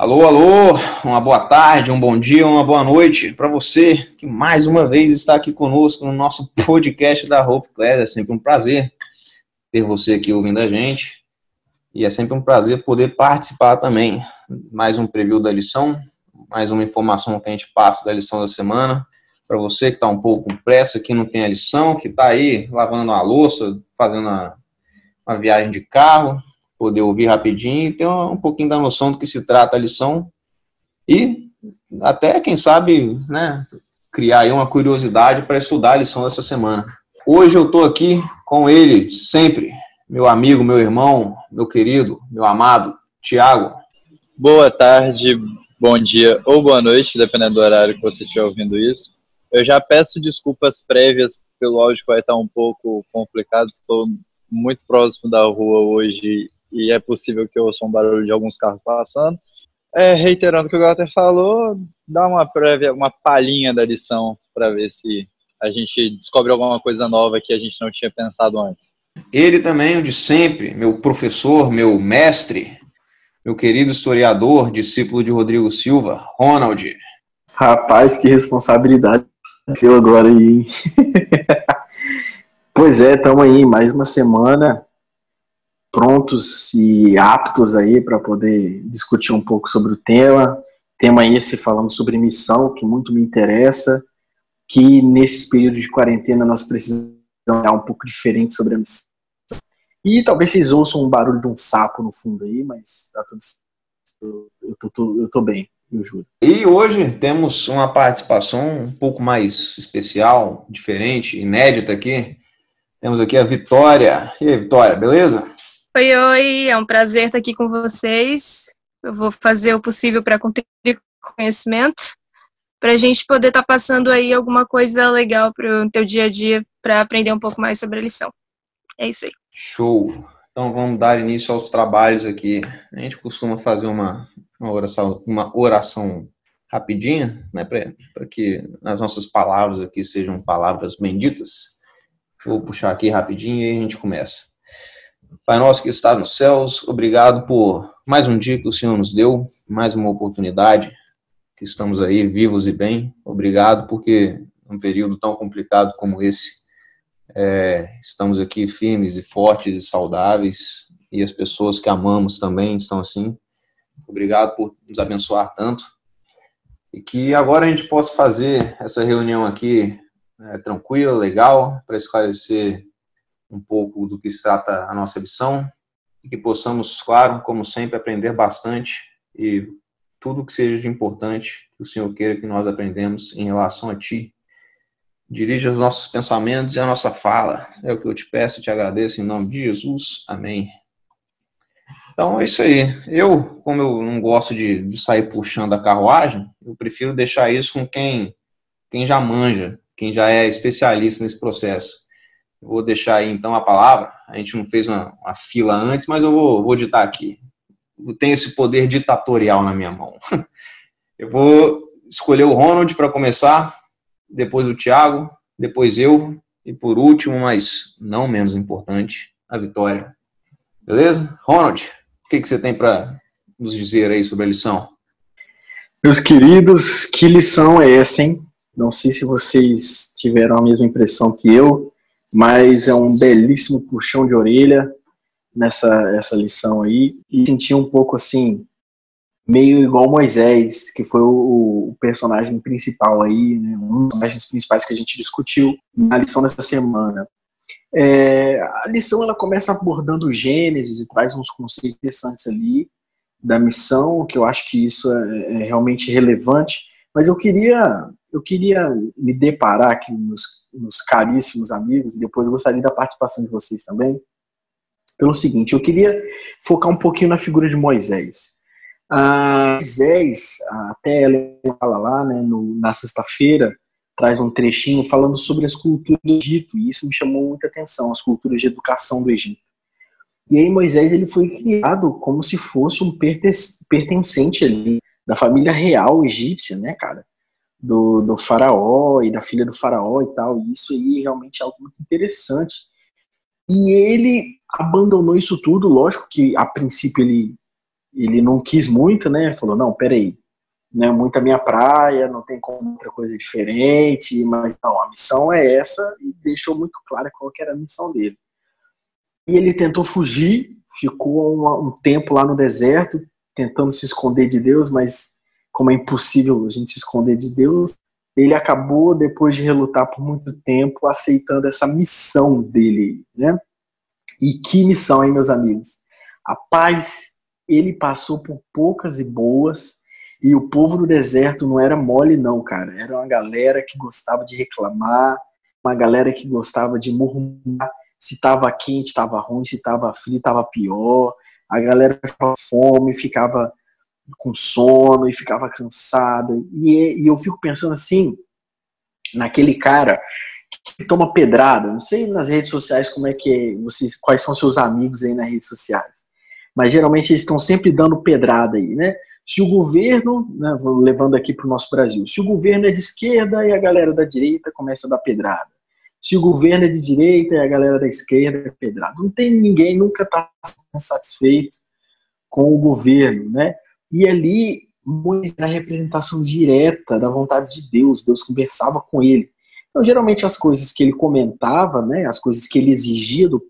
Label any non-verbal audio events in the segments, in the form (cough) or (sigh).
Alô, alô, uma boa tarde, um bom dia, uma boa noite para você que mais uma vez está aqui conosco no nosso (laughs) podcast da Hope Class. É sempre um prazer ter você aqui ouvindo a gente e é sempre um prazer poder participar também. Mais um preview da lição, mais uma informação que a gente passa da lição da semana. Para você que está um pouco com pressa, que não tem a lição, que está aí lavando a louça, fazendo uma, uma viagem de carro, poder ouvir rapidinho e ter um, pouquinho da noção do que se trata a lição e até, quem sabe, né, criar aí uma curiosidade para estudar a lição dessa semana. Hoje eu estou aqui com ele, sempre, meu amigo, meu irmão, meu querido, meu amado, Tiago. Boa tarde, bom dia ou boa noite, dependendo do horário que você estiver ouvindo isso. Eu já peço desculpas prévias pelo áudio que vai estar um pouco complicado, estou muito próximo da rua hoje e é possível que eu ouça um barulho de alguns carros passando. É, reiterando o que o Walter falou, dá uma prévia, uma palhinha da lição para ver se a gente descobre alguma coisa nova que a gente não tinha pensado antes. Ele também, o de sempre, meu professor, meu mestre, meu querido historiador, discípulo de Rodrigo Silva, Ronald. Rapaz, que responsabilidade seu agora aí. (laughs) pois é, estamos aí, mais uma semana prontos e aptos aí para poder discutir um pouco sobre o tema. Tema esse falando sobre missão, que muito me interessa, que nesses períodos de quarentena nós precisamos olhar um pouco diferente sobre a missão. E talvez vocês ouçam um barulho de um sapo no fundo aí, mas tá tudo eu tô, tô, eu tô bem, eu juro. E hoje temos uma participação um pouco mais especial, diferente, inédita aqui. Temos aqui a Vitória. E aí, Vitória, beleza? Oi, oi, é um prazer estar aqui com vocês. Eu vou fazer o possível para contribuir com conhecimento, para a gente poder estar tá passando aí alguma coisa legal para o teu dia a dia, para aprender um pouco mais sobre a lição. É isso aí. Show! Então vamos dar início aos trabalhos aqui. A gente costuma fazer uma, uma oração, uma oração rapidinha, né, para que as nossas palavras aqui sejam palavras benditas. Vou puxar aqui rapidinho e a gente começa. Pai nosso que está nos céus, obrigado por mais um dia que o Senhor nos deu, mais uma oportunidade, que estamos aí vivos e bem. Obrigado porque num período tão complicado como esse, é, estamos aqui firmes e fortes e saudáveis, e as pessoas que amamos também estão assim. Obrigado por nos abençoar tanto. E que agora a gente possa fazer essa reunião aqui é, tranquila, legal, para esclarecer um pouco do que se trata a nossa lição e que possamos, claro, como sempre, aprender bastante e tudo que seja de importante que o Senhor queira que nós aprendemos em relação a Ti. Dirija os nossos pensamentos e a nossa fala. É o que eu te peço e te agradeço em nome de Jesus. Amém. Então é isso aí. Eu, como eu não gosto de, de sair puxando a carruagem, eu prefiro deixar isso com quem, quem já manja, quem já é especialista nesse processo. Vou deixar aí então a palavra. A gente não fez uma, uma fila antes, mas eu vou, vou ditar aqui. Eu tenho esse poder ditatorial na minha mão. (laughs) Eu vou escolher o Ronald para começar, depois o Thiago, depois eu e por último, mas não menos importante, a Vitória. Beleza? Ronald, o que, que você tem para nos dizer aí sobre a lição? Meus queridos, que lição é essa, hein? Não sei se vocês tiveram a mesma impressão que eu mas é um belíssimo puxão de orelha nessa essa lição aí. E senti um pouco assim meio igual Moisés, que foi o, o personagem principal aí, né, um dos personagens principais que a gente discutiu na lição dessa semana. É, a lição ela começa abordando Gênesis e traz uns conceitos interessantes ali da missão, que eu acho que isso é, é realmente relevante, mas eu queria eu queria me deparar aqui nos, nos caríssimos amigos, e depois eu gostaria da participação de vocês também, pelo seguinte, eu queria focar um pouquinho na figura de Moisés. Ah, Moisés, até ela fala lá, né, no, na sexta-feira, traz um trechinho falando sobre as culturas do Egito, e isso me chamou muita atenção, as culturas de educação do Egito. E aí Moisés ele foi criado como se fosse um pertencente ali da família real egípcia, né, cara? Do, do faraó e da filha do faraó e tal. E isso aí realmente é algo muito interessante. E ele abandonou isso tudo, lógico que a princípio ele ele não quis muito, né? Falou, não, peraí, não é muito a minha praia, não tem como outra coisa diferente, mas não, a missão é essa e deixou muito claro qual era a missão dele. E ele tentou fugir, ficou um, um tempo lá no deserto, tentando se esconder de Deus, mas como é impossível a gente se esconder de Deus, ele acabou, depois de relutar por muito tempo, aceitando essa missão dele, né? E que missão, hein, meus amigos? A paz, ele passou por poucas e boas, e o povo do deserto não era mole, não, cara. Era uma galera que gostava de reclamar, uma galera que gostava de murmurar se estava quente, estava ruim, se estava frio, estava pior. A galera ficava fome, ficava com sono e ficava cansada. E, e eu fico pensando assim, naquele cara que toma pedrada. Não sei nas redes sociais como é que é, vocês, quais são seus amigos aí nas redes sociais. Mas geralmente eles estão sempre dando pedrada aí, né? Se o governo, né, levando aqui para o nosso Brasil, se o governo é de esquerda e a galera da direita começa a dar pedrada. Se o governo é de direita e a galera da esquerda é pedrada. Não tem ninguém, nunca está satisfeito com o governo, né? E ali, Moisés era a representação direta da vontade de Deus, Deus conversava com ele. Então, geralmente, as coisas que ele comentava, né, as coisas que ele exigia do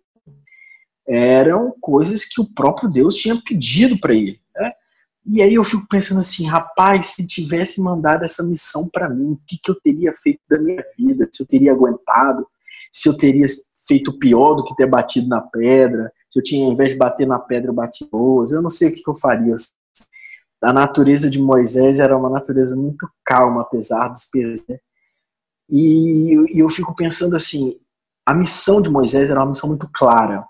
eram coisas que o próprio Deus tinha pedido para ele. Né? E aí eu fico pensando assim, rapaz, se tivesse mandado essa missão para mim, o que, que eu teria feito da minha vida? Se eu teria aguentado? Se eu teria feito pior do que ter batido na pedra? Se eu tinha, ao invés de bater na pedra, eu bati boas? Eu não sei o que, que eu faria a natureza de Moisés era uma natureza muito calma, apesar dos pesos. Né? E, eu fico pensando assim: a missão de Moisés era uma missão muito clara.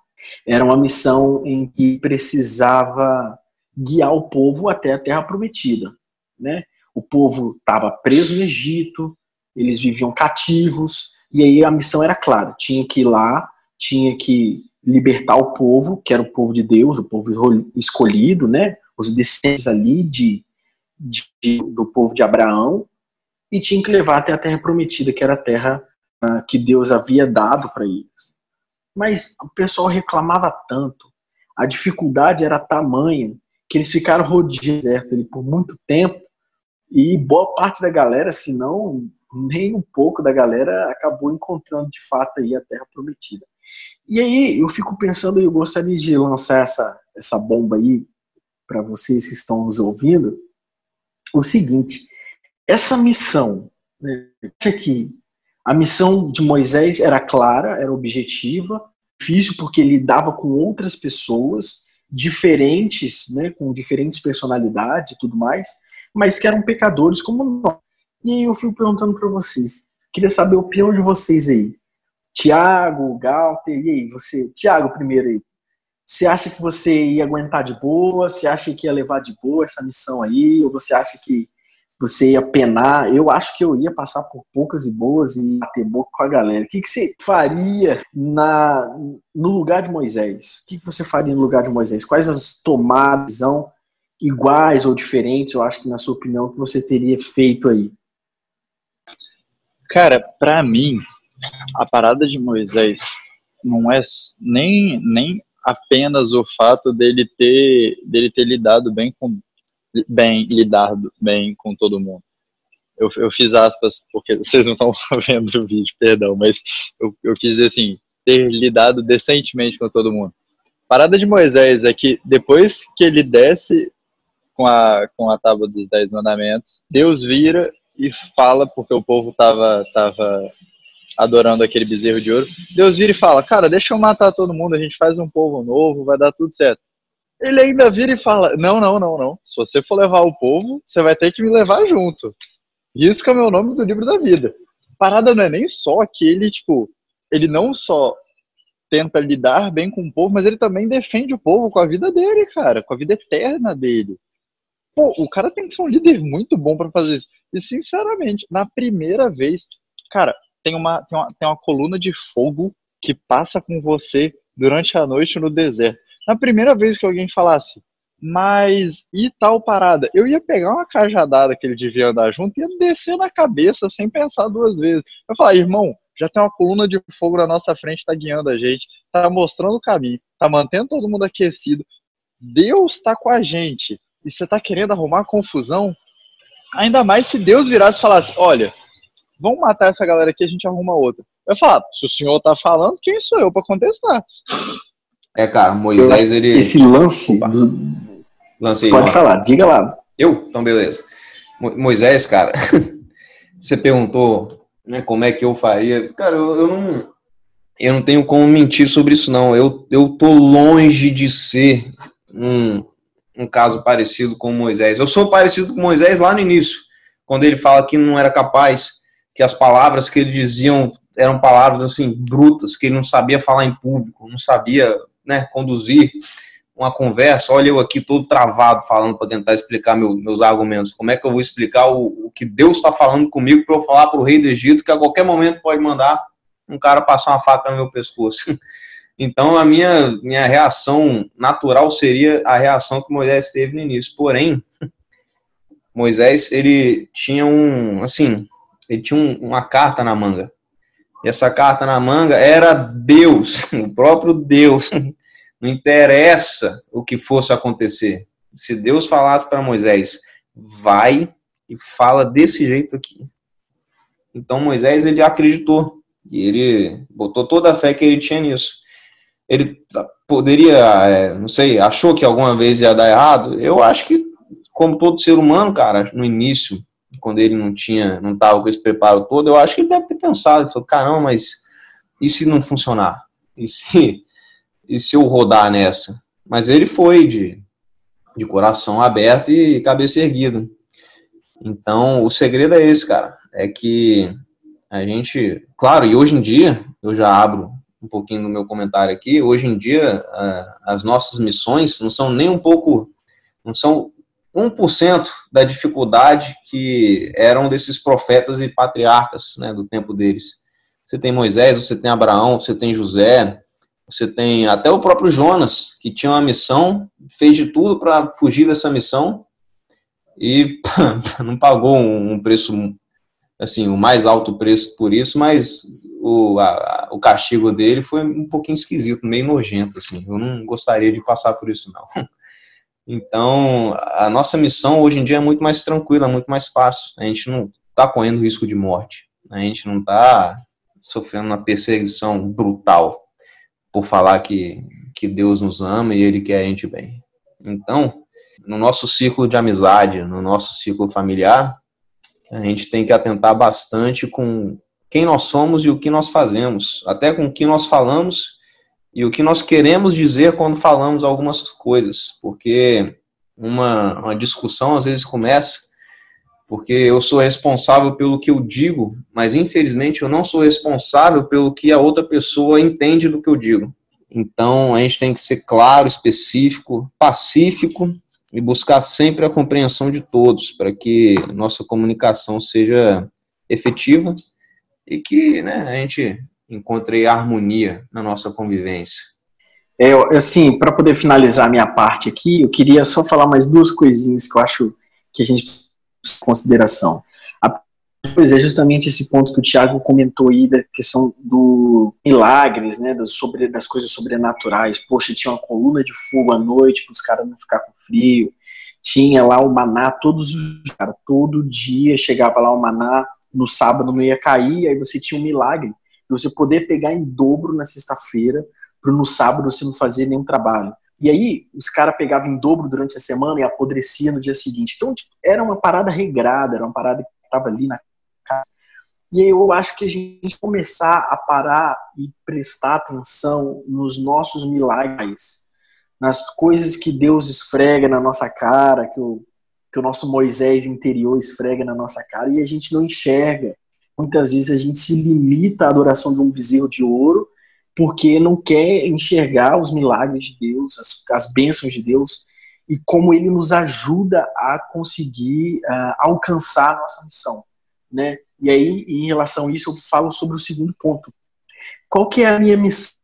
Era uma missão em que precisava guiar o povo até a terra prometida. Né? O povo estava preso no Egito, eles viviam cativos, e aí a missão era clara: tinha que ir lá, tinha que libertar o povo, que era o povo de Deus, o povo escolhido, né? Os descendentes ali de, de, do povo de Abraão, e tinha que levar até a terra prometida, que era a terra uh, que Deus havia dado para eles. Mas o pessoal reclamava tanto, a dificuldade era tamanha, que eles ficaram rodeando deserto ali por muito tempo, e boa parte da galera, se não nem um pouco da galera, acabou encontrando de fato aí a terra prometida. E aí eu fico pensando, eu gostaria de lançar essa, essa bomba aí para vocês que estão nos ouvindo o seguinte: essa missão, né, que a missão de Moisés era clara, era objetiva, difícil porque lidava com outras pessoas diferentes, né, com diferentes personalidades e tudo mais, mas que eram pecadores como nós. E aí eu fui perguntando para vocês, queria saber a opinião de vocês aí. Tiago, Galter, e aí, você, Tiago primeiro aí, você acha que você ia aguentar de boa? Você acha que ia levar de boa essa missão aí? Ou você acha que você ia penar? Eu acho que eu ia passar por poucas e boas e bater boca com a galera. O que, que você faria na, no lugar de Moisés? O que, que você faria no lugar de Moisés? Quais as tomadas iguais ou diferentes, eu acho que na sua opinião, que você teria feito aí? Cara, para mim, a parada de Moisés não é nem, nem apenas o fato dele ter dele ter lidado bem com bem lidado bem com todo mundo. Eu, eu fiz aspas porque vocês não estão (laughs) vendo o vídeo, perdão, mas eu, eu quis dizer assim, ter lidado decentemente com todo mundo. Parada de Moisés é que depois que ele desce com a, com a tábua dos dez mandamentos, Deus vira e fala, porque o povo estava tava adorando aquele bezerro de ouro. Deus vira e fala: Cara, deixa eu matar todo mundo, a gente faz um povo novo, vai dar tudo certo. Ele ainda vira e fala: Não, não, não, não. Se você for levar o povo, você vai ter que me levar junto. Isso que é o meu nome do livro da vida. parada não é nem só que ele, tipo, ele não só tenta lidar bem com o povo, mas ele também defende o povo com a vida dele, cara, com a vida eterna dele. Pô, o cara tem que ser um líder muito bom para fazer isso. E, sinceramente, na primeira vez, cara, tem uma, tem uma, tem uma coluna de fogo que passa com você durante a noite no deserto. Na primeira vez que alguém falasse, mas e tal parada? Eu ia pegar uma cajadada que ele devia andar junto e ia descer na cabeça sem pensar duas vezes. Eu falar, irmão, já tem uma coluna de fogo na nossa frente, tá guiando a gente, tá mostrando o caminho, tá mantendo todo mundo aquecido. Deus está com a gente e você está querendo arrumar confusão, ainda mais se Deus virasse e falasse: olha, vamos matar essa galera aqui, a gente arruma outra. Eu falo, se o senhor está falando, quem sou eu para contestar? É, cara, Moisés, ele. Esse lance. Do... Lancei Pode falar, diga lá. Eu? Então, beleza. Moisés, cara, (laughs) você perguntou né, como é que eu faria. Cara, eu, eu, não. Eu não tenho como mentir sobre isso, não. Eu, eu tô longe de ser um, um caso parecido com Moisés. Eu sou parecido com Moisés lá no início, quando ele fala que não era capaz, que as palavras que ele diziam eram palavras assim brutas, que ele não sabia falar em público, não sabia né, conduzir uma conversa. Olha, eu aqui todo travado falando para tentar explicar meu, meus argumentos. Como é que eu vou explicar o, o que Deus está falando comigo para eu falar para o rei do Egito que a qualquer momento pode mandar um cara passar uma faca no meu pescoço? (laughs) Então, a minha, minha reação natural seria a reação que Moisés teve no início. Porém, (laughs) Moisés, ele tinha um, assim, ele tinha um, uma carta na manga. E essa carta na manga era Deus, (laughs) o próprio Deus. Não interessa o que fosse acontecer. Se Deus falasse para Moisés, vai e fala desse jeito aqui. Então Moisés ele acreditou e ele botou toda a fé que ele tinha nisso. Ele poderia, é, não sei, achou que alguma vez ia dar errado? Eu acho que, como todo ser humano, cara, no início, quando ele não tinha, não estava com esse preparo todo, eu acho que ele deve ter pensado, falou, caramba, mas e se não funcionar? E se e se eu rodar nessa? Mas ele foi de, de coração aberto e cabeça erguida. Então, o segredo é esse, cara. É que a gente, claro, e hoje em dia, eu já abro um pouquinho no meu comentário aqui, hoje em dia, as nossas missões não são nem um pouco, não são 1% da dificuldade que eram desses profetas e patriarcas né, do tempo deles. Você tem Moisés, você tem Abraão, você tem José, você tem até o próprio Jonas, que tinha uma missão, fez de tudo para fugir dessa missão e (laughs) não pagou um preço, assim, o mais alto preço por isso, mas o, a, o castigo dele foi um pouquinho esquisito, meio nojento, assim. Eu não gostaria de passar por isso, não. (laughs) Então, a nossa missão hoje em dia é muito mais tranquila, muito mais fácil. A gente não está correndo risco de morte. A gente não está sofrendo uma perseguição brutal por falar que, que Deus nos ama e Ele quer a gente bem. Então, no nosso círculo de amizade, no nosso círculo familiar, a gente tem que atentar bastante com quem nós somos e o que nós fazemos, até com o que nós falamos e o que nós queremos dizer quando falamos algumas coisas, porque uma, uma discussão às vezes começa porque eu sou responsável pelo que eu digo, mas infelizmente eu não sou responsável pelo que a outra pessoa entende do que eu digo. Então a gente tem que ser claro, específico, pacífico e buscar sempre a compreensão de todos para que nossa comunicação seja efetiva e que né, a gente encontre harmonia na nossa convivência. É, assim, para poder finalizar minha parte aqui, eu queria só falar mais duas coisinhas que eu acho que a gente consideração. A Pois é justamente esse ponto que o Tiago comentou aí da questão do milagres, né, das, sobre, das coisas sobrenaturais. Poxa, tinha uma coluna de fogo à noite para os caras não ficar com frio. Tinha lá o maná todos os cara, todo dia chegava lá o maná, no sábado não ia cair, aí você tinha um milagre você poder pegar em dobro na sexta-feira para no sábado você não fazer nenhum trabalho. E aí, os caras pegavam em dobro durante a semana e apodrecia no dia seguinte. Então, tipo, era uma parada regrada, era uma parada que estava ali na casa. E aí eu acho que a gente começar a parar e prestar atenção nos nossos milagres, nas coisas que Deus esfrega na nossa cara, que o, que o nosso Moisés interior esfrega na nossa cara, e a gente não enxerga. Muitas vezes a gente se limita à adoração de um bezerro de ouro porque não quer enxergar os milagres de Deus, as, as bênçãos de Deus e como ele nos ajuda a conseguir uh, alcançar a nossa missão, né? E aí, em relação a isso, eu falo sobre o segundo ponto. Qual que é a minha missão?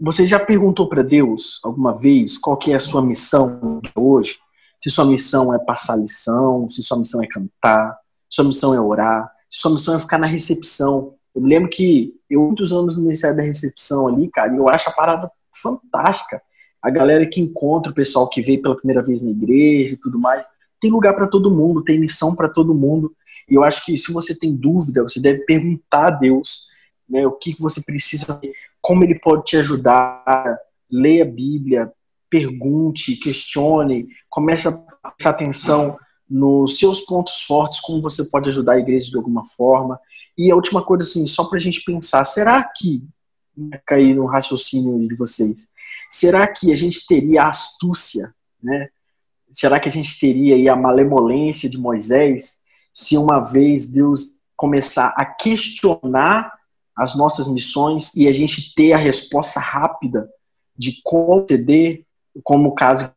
Você já perguntou para Deus alguma vez qual que é a sua missão hoje? Se sua missão é passar lição, se sua missão é cantar, se sua missão é orar, sua missão é ficar na recepção, eu me lembro que eu, muitos anos no Ministério da Recepção ali, cara, e eu acho a parada fantástica. a galera que encontra o pessoal que veio pela primeira vez na igreja e tudo mais. Tem lugar para todo mundo, tem missão para todo mundo. E eu acho que se você tem dúvida, você deve perguntar a Deus né, o que, que você precisa, como ele pode te ajudar. Leia a Bíblia, pergunte, questione, comece a prestar atenção nos seus pontos fortes, como você pode ajudar a igreja de alguma forma. E a última coisa, assim, só para a gente pensar, será que, né, cair no raciocínio de vocês, será que a gente teria a astúcia, né? Será que a gente teria a malemolência de Moisés se uma vez Deus começar a questionar as nossas missões e a gente ter a resposta rápida de conceder, como o caso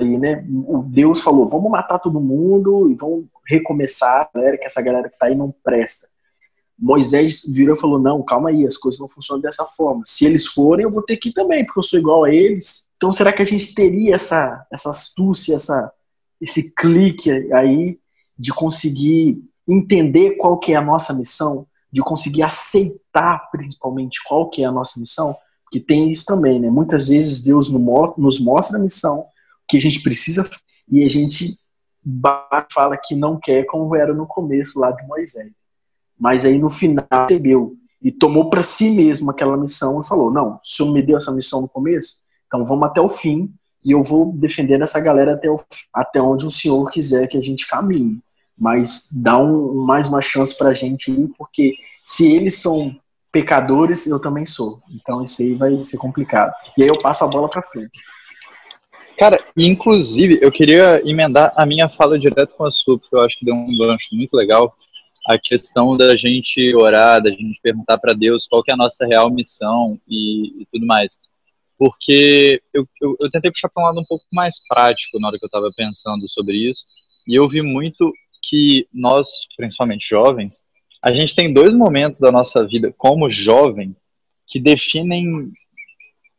aí, né? O Deus falou: vamos matar todo mundo e vamos recomeçar, galera, que essa galera que tá aí não presta. Moisés virou e falou: não, calma aí, as coisas não funcionam dessa forma. Se eles forem, eu vou ter que ir também, porque eu sou igual a eles. Então, será que a gente teria essa, essa astúcia, essa, esse clique aí de conseguir entender qual que é a nossa missão, de conseguir aceitar, principalmente, qual que é a nossa missão? Porque tem isso também, né? Muitas vezes Deus nos mostra a missão, que a gente precisa e a gente fala que não quer, como era no começo lá de Moisés. Mas aí no final recebeu e tomou para si mesmo aquela missão e falou: Não, o senhor me deu essa missão no começo, então vamos até o fim e eu vou defender essa galera até, o, até onde o senhor quiser que a gente caminhe. Mas dá um, mais uma chance para a gente ir, porque se eles são pecadores, eu também sou. Então isso aí vai ser complicado. E aí eu passo a bola para frente. Cara, inclusive, eu queria emendar a minha fala direto com a sua, porque eu acho que deu um gancho muito legal. A questão da gente orar, da gente perguntar para Deus qual é a nossa real missão e, e tudo mais. Porque eu, eu, eu tentei puxar para um lado um pouco mais prático na hora que eu estava pensando sobre isso, e eu vi muito que nós, principalmente jovens, a gente tem dois momentos da nossa vida como jovem que definem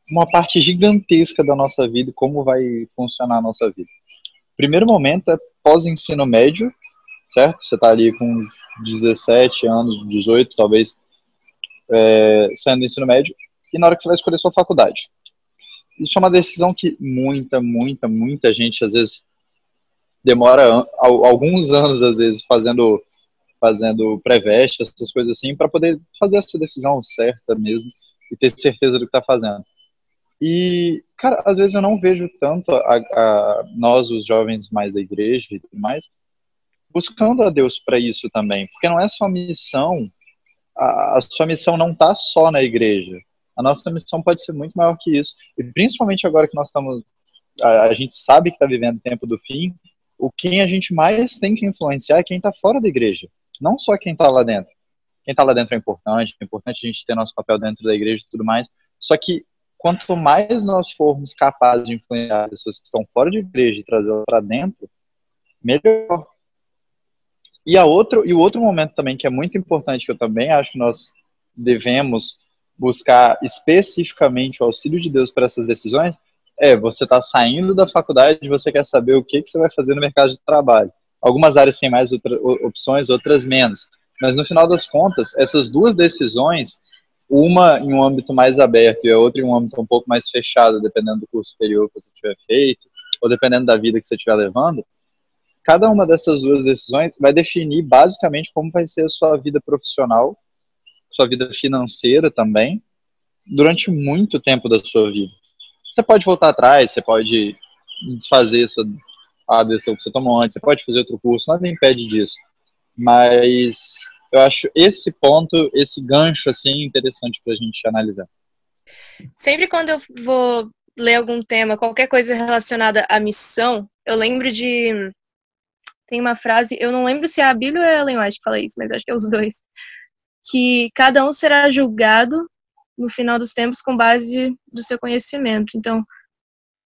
uma parte gigantesca da nossa vida como vai funcionar a nossa vida. Primeiro momento é pós-ensino médio, certo? Você está ali com 17 anos, 18 talvez, é, saindo do ensino médio, e na hora que você vai escolher sua faculdade. Isso é uma decisão que muita, muita, muita gente às vezes demora alguns anos, às vezes, fazendo fazendo pré-veste, essas coisas assim, para poder fazer essa decisão certa mesmo e ter certeza do que está fazendo. E, cara, às vezes eu não vejo tanto a, a nós, os jovens mais da igreja e tudo mais, buscando a Deus para isso também, porque não é só missão, a, a sua missão não está só na igreja. A nossa missão pode ser muito maior que isso. E principalmente agora que nós estamos, a, a gente sabe que está vivendo o tempo do fim, o quem a gente mais tem que influenciar é quem está fora da igreja, não só quem está lá dentro. Quem está lá dentro é importante, é importante a gente ter nosso papel dentro da igreja e tudo mais. Só que quanto mais nós formos capazes de influenciar pessoas que estão fora de igreja e trazê-las para dentro, melhor. E, a outro, e o outro momento também que é muito importante, que eu também acho que nós devemos buscar especificamente o auxílio de Deus para essas decisões, é você está saindo da faculdade e você quer saber o que, que você vai fazer no mercado de trabalho. Algumas áreas têm mais outra, opções, outras menos. Mas no final das contas, essas duas decisões uma em um âmbito mais aberto e a outra em um âmbito um pouco mais fechado, dependendo do curso superior que você tiver feito, ou dependendo da vida que você estiver levando, cada uma dessas duas decisões vai definir basicamente como vai ser a sua vida profissional, sua vida financeira também, durante muito tempo da sua vida. Você pode voltar atrás, você pode desfazer sua, a decisão que você tomou antes, você pode fazer outro curso, nada impede disso. Mas eu acho esse ponto, esse gancho, assim, interessante para a gente analisar. Sempre quando eu vou ler algum tema, qualquer coisa relacionada à missão, eu lembro de. Tem uma frase, eu não lembro se é a Bíblia ou é a Ellen White que fala isso, mas acho que é os dois. Que cada um será julgado no final dos tempos com base do seu conhecimento. Então,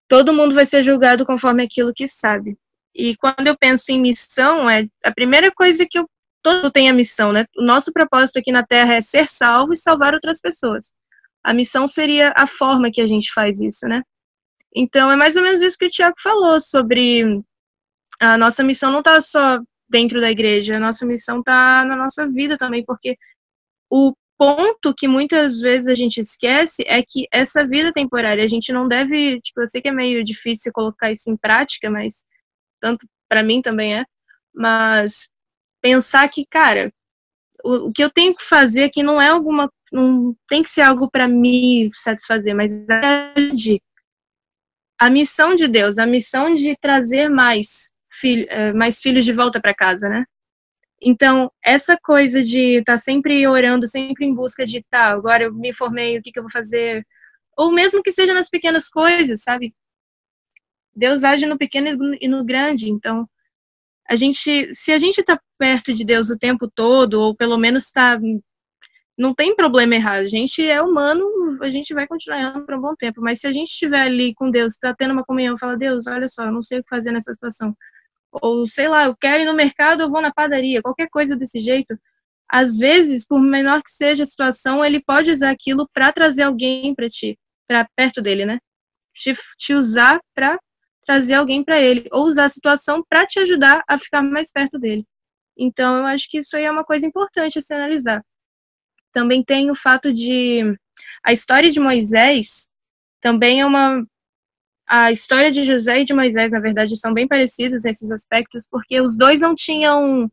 todo mundo vai ser julgado conforme aquilo que sabe. E quando eu penso em missão, é a primeira coisa que eu todo tem a missão, né? O nosso propósito aqui na Terra é ser salvo e salvar outras pessoas. A missão seria a forma que a gente faz isso, né? Então é mais ou menos isso que o Tiago falou sobre a nossa missão não está só dentro da igreja, a nossa missão está na nossa vida também, porque o ponto que muitas vezes a gente esquece é que essa vida temporária, a gente não deve, tipo, eu sei que é meio difícil colocar isso em prática, mas tanto para mim também é, mas pensar que, cara, o, o, que eu tenho que fazer aqui não é alguma, não tem que ser algo para me satisfazer, mas é de a missão de Deus, a missão de trazer mais, filho, eh, mais filhos de volta para casa, né? Então, essa coisa de estar tá sempre orando, sempre em busca de, tá, agora eu me formei, o que, que eu vou fazer? Ou mesmo que seja nas pequenas coisas, sabe? Deus age no pequeno e no grande. Então, a gente, se a gente está perto de Deus o tempo todo, ou pelo menos está não tem problema errado. A gente é humano, a gente vai continuar errando por um bom tempo. Mas se a gente estiver ali com Deus, está tendo uma comunhão, fala, Deus, olha só, eu não sei o que fazer nessa situação. Ou, sei lá, eu quero ir no mercado, eu vou na padaria, qualquer coisa desse jeito. Às vezes, por menor que seja a situação, ele pode usar aquilo para trazer alguém para ti, para perto dele, né? Te, te usar para trazer alguém para ele, ou usar a situação para te ajudar a ficar mais perto dele. Então, eu acho que isso aí é uma coisa importante a se analisar também tem o fato de a história de Moisés também é uma a história de José e de Moisés, na verdade, são bem parecidas nesses aspectos, porque os dois não tinham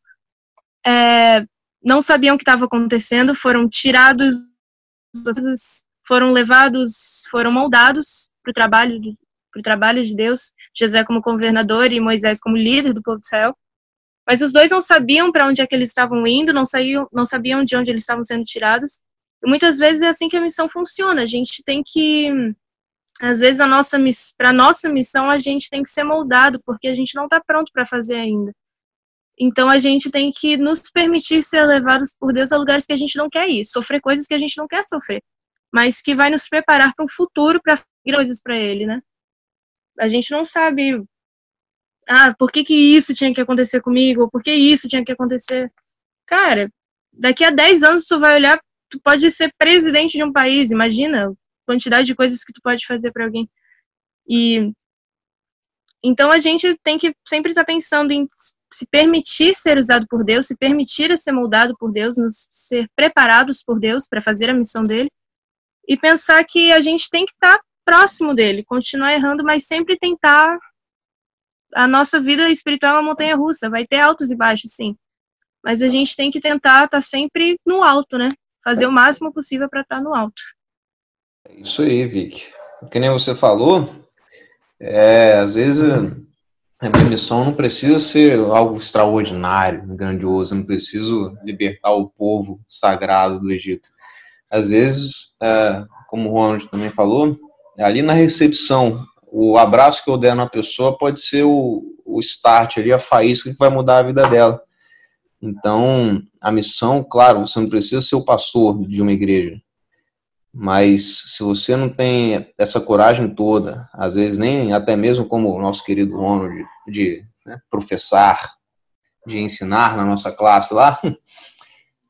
é, não sabiam o que estava acontecendo, foram tirados, foram levados, foram moldados para o trabalho para o trabalho de Deus, José como governador e Moisés como líder do povo de Israel. Mas os dois não sabiam para onde é que eles estavam indo, não, saíam, não sabiam de onde eles estavam sendo tirados. E muitas vezes é assim que a missão funciona. A gente tem que, às vezes, a nossa para nossa missão a gente tem que ser moldado, porque a gente não está pronto para fazer ainda. Então a gente tem que nos permitir ser levados por Deus a lugares que a gente não quer ir, sofrer coisas que a gente não quer sofrer, mas que vai nos preparar para um futuro para coisas para Ele, né? A gente não sabe ah, por que, que isso tinha que acontecer comigo? Por que isso tinha que acontecer? Cara, daqui a 10 anos tu vai olhar, tu pode ser presidente de um país, imagina a quantidade de coisas que tu pode fazer para alguém. E então a gente tem que sempre estar tá pensando em se permitir ser usado por Deus, se permitir ser moldado por Deus, nos ser preparados por Deus para fazer a missão dele e pensar que a gente tem que estar tá próximo dele, continuar errando, mas sempre tentar a nossa vida espiritual é uma montanha russa, vai ter altos e baixos, sim. Mas a gente tem que tentar estar tá sempre no alto, né? Fazer o máximo possível para estar tá no alto. É isso aí, Vic. Que nem você falou, é, às vezes a minha missão não precisa ser algo extraordinário, grandioso, não preciso libertar o povo sagrado do Egito. Às vezes, é, como o Ronald também falou, ali na recepção o abraço que eu der na pessoa pode ser o, o start ali, a faísca que vai mudar a vida dela. Então, a missão, claro, você não precisa ser o pastor de uma igreja, mas se você não tem essa coragem toda, às vezes nem até mesmo como o nosso querido Ronald, de, de né, professar, de ensinar na nossa classe lá, (laughs)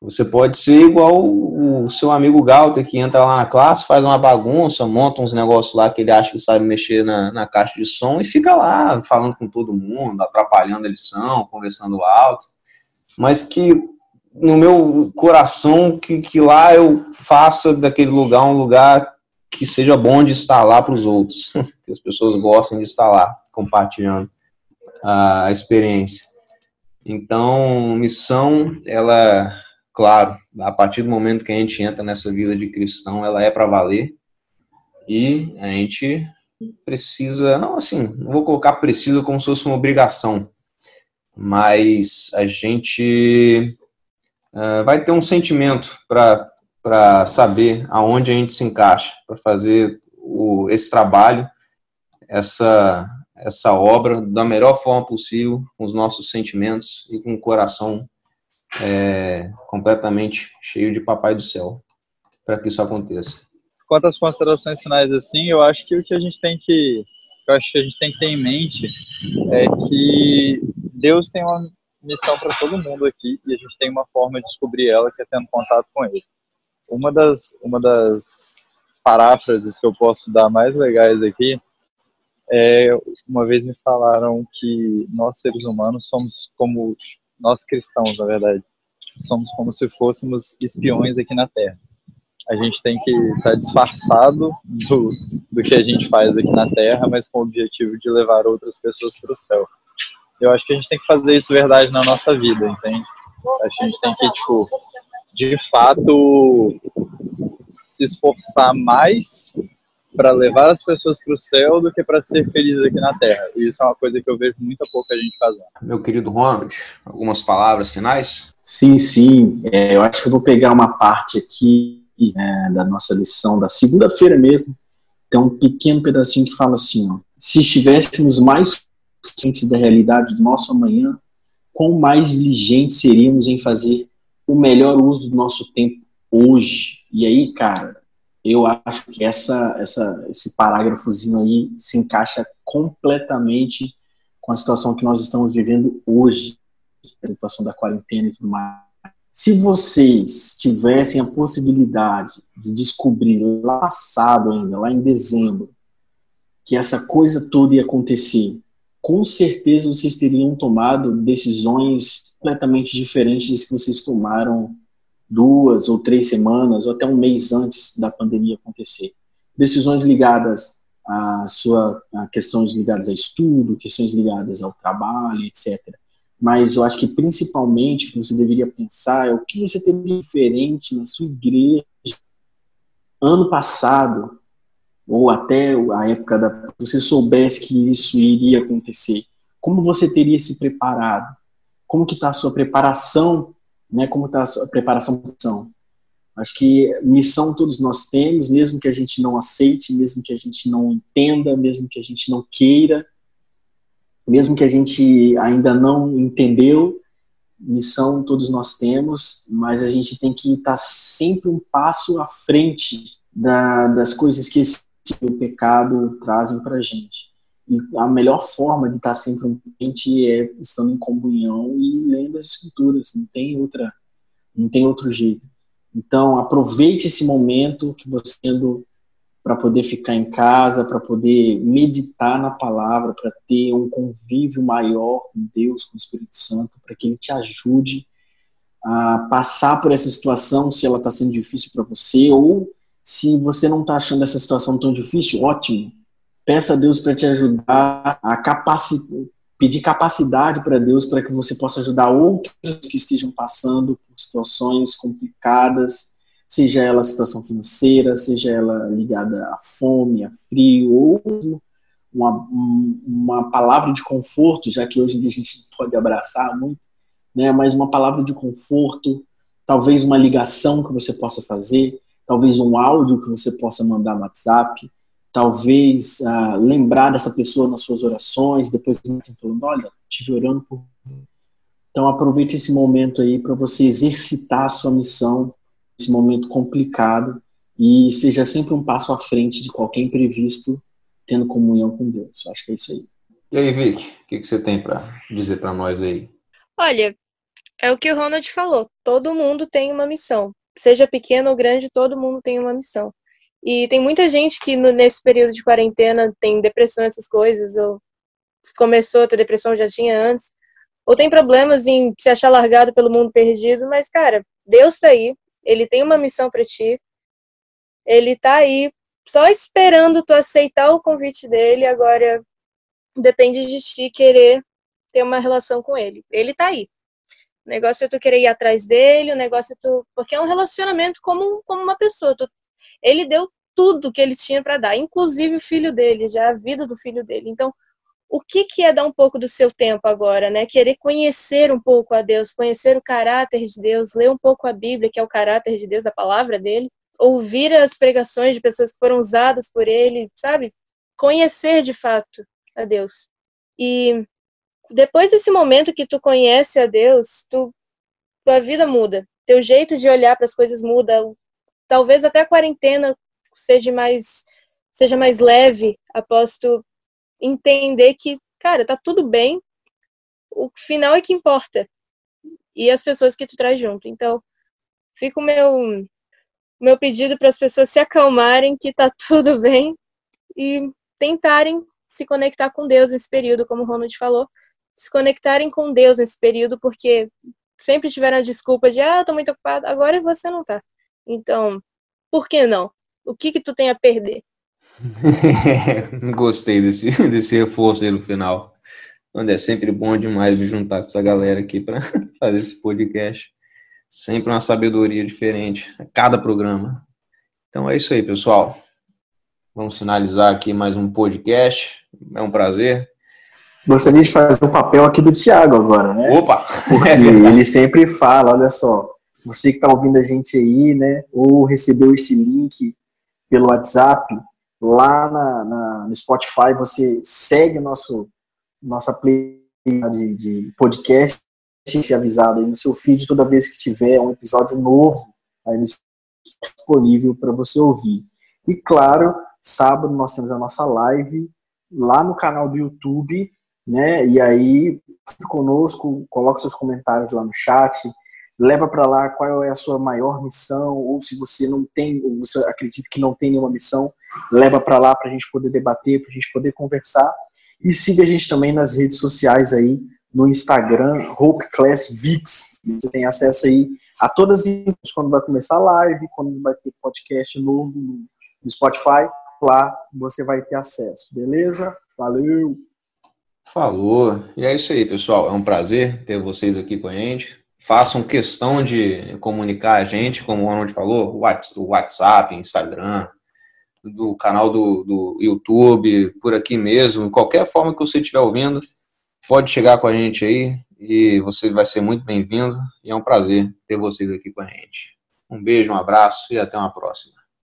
Você pode ser igual o seu amigo Galter, que entra lá na classe, faz uma bagunça, monta uns negócios lá que ele acha que sabe mexer na, na caixa de som e fica lá falando com todo mundo, atrapalhando a lição, conversando alto. Mas que no meu coração, que, que lá eu faça daquele lugar um lugar que seja bom de estar lá para os outros, (laughs) que as pessoas gostem de estar lá, compartilhando a experiência. Então, missão, ela claro, a partir do momento que a gente entra nessa vida de cristão, ela é para valer. E a gente precisa, não assim, não vou colocar precisa como se fosse uma obrigação, mas a gente uh, vai ter um sentimento para saber aonde a gente se encaixa, para fazer o, esse trabalho, essa, essa obra da melhor forma possível, com os nossos sentimentos e com o coração é, completamente cheio de papai do céu para que isso aconteça. Quanto às considerações finais, assim, eu acho que o que a gente tem que, eu acho que a gente tem que ter em mente é que Deus tem uma missão para todo mundo aqui e a gente tem uma forma de descobrir ela que é tendo contato com Ele. Uma das, uma das paráfrases que eu posso dar mais legais aqui é uma vez me falaram que nós seres humanos somos como nós cristãos, na verdade, somos como se fôssemos espiões aqui na Terra. A gente tem que estar tá disfarçado do, do que a gente faz aqui na Terra, mas com o objetivo de levar outras pessoas para o céu. Eu acho que a gente tem que fazer isso verdade na nossa vida, entende? A gente tem que, tipo, de fato, se esforçar mais para levar as pessoas para o céu do que para ser feliz aqui na Terra. E isso é uma coisa que eu vejo muita pouca gente fazendo. Meu querido Ronald, algumas palavras finais? Sim, sim. É, eu acho que eu vou pegar uma parte aqui é, da nossa lição da segunda-feira mesmo. Tem um pequeno pedacinho que fala assim: ó, se estivéssemos mais conscientes da realidade do nosso amanhã, quão mais diligentes seríamos em fazer o melhor uso do nosso tempo hoje. E aí, cara, eu acho que essa, essa, esse parágrafozinho aí se encaixa completamente com a situação que nós estamos vivendo hoje, a situação da quarentena e tudo mais. Se vocês tivessem a possibilidade de descobrir lá passado ainda, lá em dezembro, que essa coisa toda ia acontecer, com certeza vocês teriam tomado decisões completamente diferentes das que vocês tomaram duas ou três semanas ou até um mês antes da pandemia acontecer. Decisões ligadas a sua a questões ligadas a estudo, questões ligadas ao trabalho, etc. Mas eu acho que principalmente o que você deveria pensar é o que você teve diferente na sua igreja ano passado ou até a época da você soubesse que isso iria acontecer. Como você teria se preparado? Como que está a sua preparação né? Como está a preparação para missão? Acho que missão todos nós temos, mesmo que a gente não aceite, mesmo que a gente não entenda, mesmo que a gente não queira, mesmo que a gente ainda não entendeu, missão todos nós temos, mas a gente tem que estar sempre um passo à frente da, das coisas que esse pecado trazem para a gente. E a melhor forma de estar sempre um é estando em comunhão e lendo as escrituras. Não tem outra, não tem outro jeito. Então aproveite esse momento que você tendo para poder ficar em casa, para poder meditar na palavra, para ter um convívio maior com Deus, com o Espírito Santo, para que Ele te ajude a passar por essa situação, se ela está sendo difícil para você, ou se você não está achando essa situação tão difícil, ótimo Peça a Deus para te ajudar a pedir capacidade para Deus para que você possa ajudar outros que estejam passando por situações complicadas, seja ela situação financeira, seja ela ligada à fome, a frio, ou uma, uma palavra de conforto, já que hoje em dia a gente pode abraçar muito, né? mas uma palavra de conforto, talvez uma ligação que você possa fazer, talvez um áudio que você possa mandar no WhatsApp, talvez uh, lembrar dessa pessoa nas suas orações, depois falando, olha, estive orando por. Então aproveite esse momento aí para você exercitar a sua missão, esse momento complicado, e seja sempre um passo à frente de qualquer imprevisto, tendo comunhão com Deus. Acho que é isso aí. E aí, Vic, o que, que você tem para dizer para nós aí? Olha, é o que o Ronald falou. Todo mundo tem uma missão. Seja pequeno ou grande, todo mundo tem uma missão. E tem muita gente que no, nesse período de quarentena tem depressão, essas coisas, ou começou a ter depressão, já tinha antes, ou tem problemas em se achar largado pelo mundo perdido, mas, cara, Deus tá aí, ele tem uma missão para ti, ele tá aí só esperando tu aceitar o convite dele, agora depende de ti querer ter uma relação com ele. Ele tá aí. O negócio é tu querer ir atrás dele, o negócio é tu. Porque é um relacionamento como, como uma pessoa. Tu ele deu tudo que ele tinha para dar, inclusive o filho dele, já a vida do filho dele. Então, o que, que é dar um pouco do seu tempo agora, né? Querer conhecer um pouco a Deus, conhecer o caráter de Deus, ler um pouco a Bíblia, que é o caráter de Deus, a palavra dele, ouvir as pregações de pessoas que foram usadas por ele, sabe? Conhecer de fato a Deus. E depois desse momento que tu conhece a Deus, tu, tua vida muda, teu jeito de olhar para as coisas muda, talvez até a quarentena seja mais seja mais leve após tu entender que, cara, tá tudo bem. O final é que importa. E as pessoas que tu traz junto. Então, fica o meu meu pedido para as pessoas se acalmarem que tá (laughs) tudo bem e tentarem se conectar com Deus nesse período, como o Ronald falou, se conectarem com Deus nesse período, porque sempre tiveram a desculpa de, ah, tô muito ocupado, agora você não tá. Então, por que não? O que que tu tem a perder? (laughs) Gostei desse, (laughs) desse reforço aí no final. Onde é sempre bom demais me juntar com essa galera aqui para (laughs) fazer esse podcast. Sempre uma sabedoria diferente a cada programa. Então é isso aí, pessoal. Vamos finalizar aqui mais um podcast. É um prazer. Gostaria de fazer o papel aqui do Thiago agora, né? Opa! Porque ele sempre fala, olha só, você que está ouvindo a gente aí, né? Ou recebeu esse link pelo WhatsApp, lá na, na, no Spotify, você segue nosso, nossa playlist de, de podcast e ser avisado aí no seu feed toda vez que tiver um episódio novo aí disponível para você ouvir. E claro, sábado nós temos a nossa live lá no canal do YouTube, né? E aí conosco, coloque seus comentários lá no chat, leva para lá qual é a sua maior missão, ou se você não tem, ou você acredita que não tem nenhuma missão, leva para lá para a gente poder debater, para a gente poder conversar. E siga a gente também nas redes sociais aí, no Instagram, Hope Class VIX. Você tem acesso aí a todas as infos quando vai começar a live, quando vai ter podcast novo no Spotify, lá você vai ter acesso, beleza? Valeu! Falou. E é isso aí, pessoal. É um prazer ter vocês aqui com a gente façam questão de comunicar a gente, como o Ronald falou, o WhatsApp, Instagram, do canal do, do YouTube, por aqui mesmo, qualquer forma que você estiver ouvindo, pode chegar com a gente aí e você vai ser muito bem-vindo e é um prazer ter vocês aqui com a gente. Um beijo, um abraço e até uma próxima.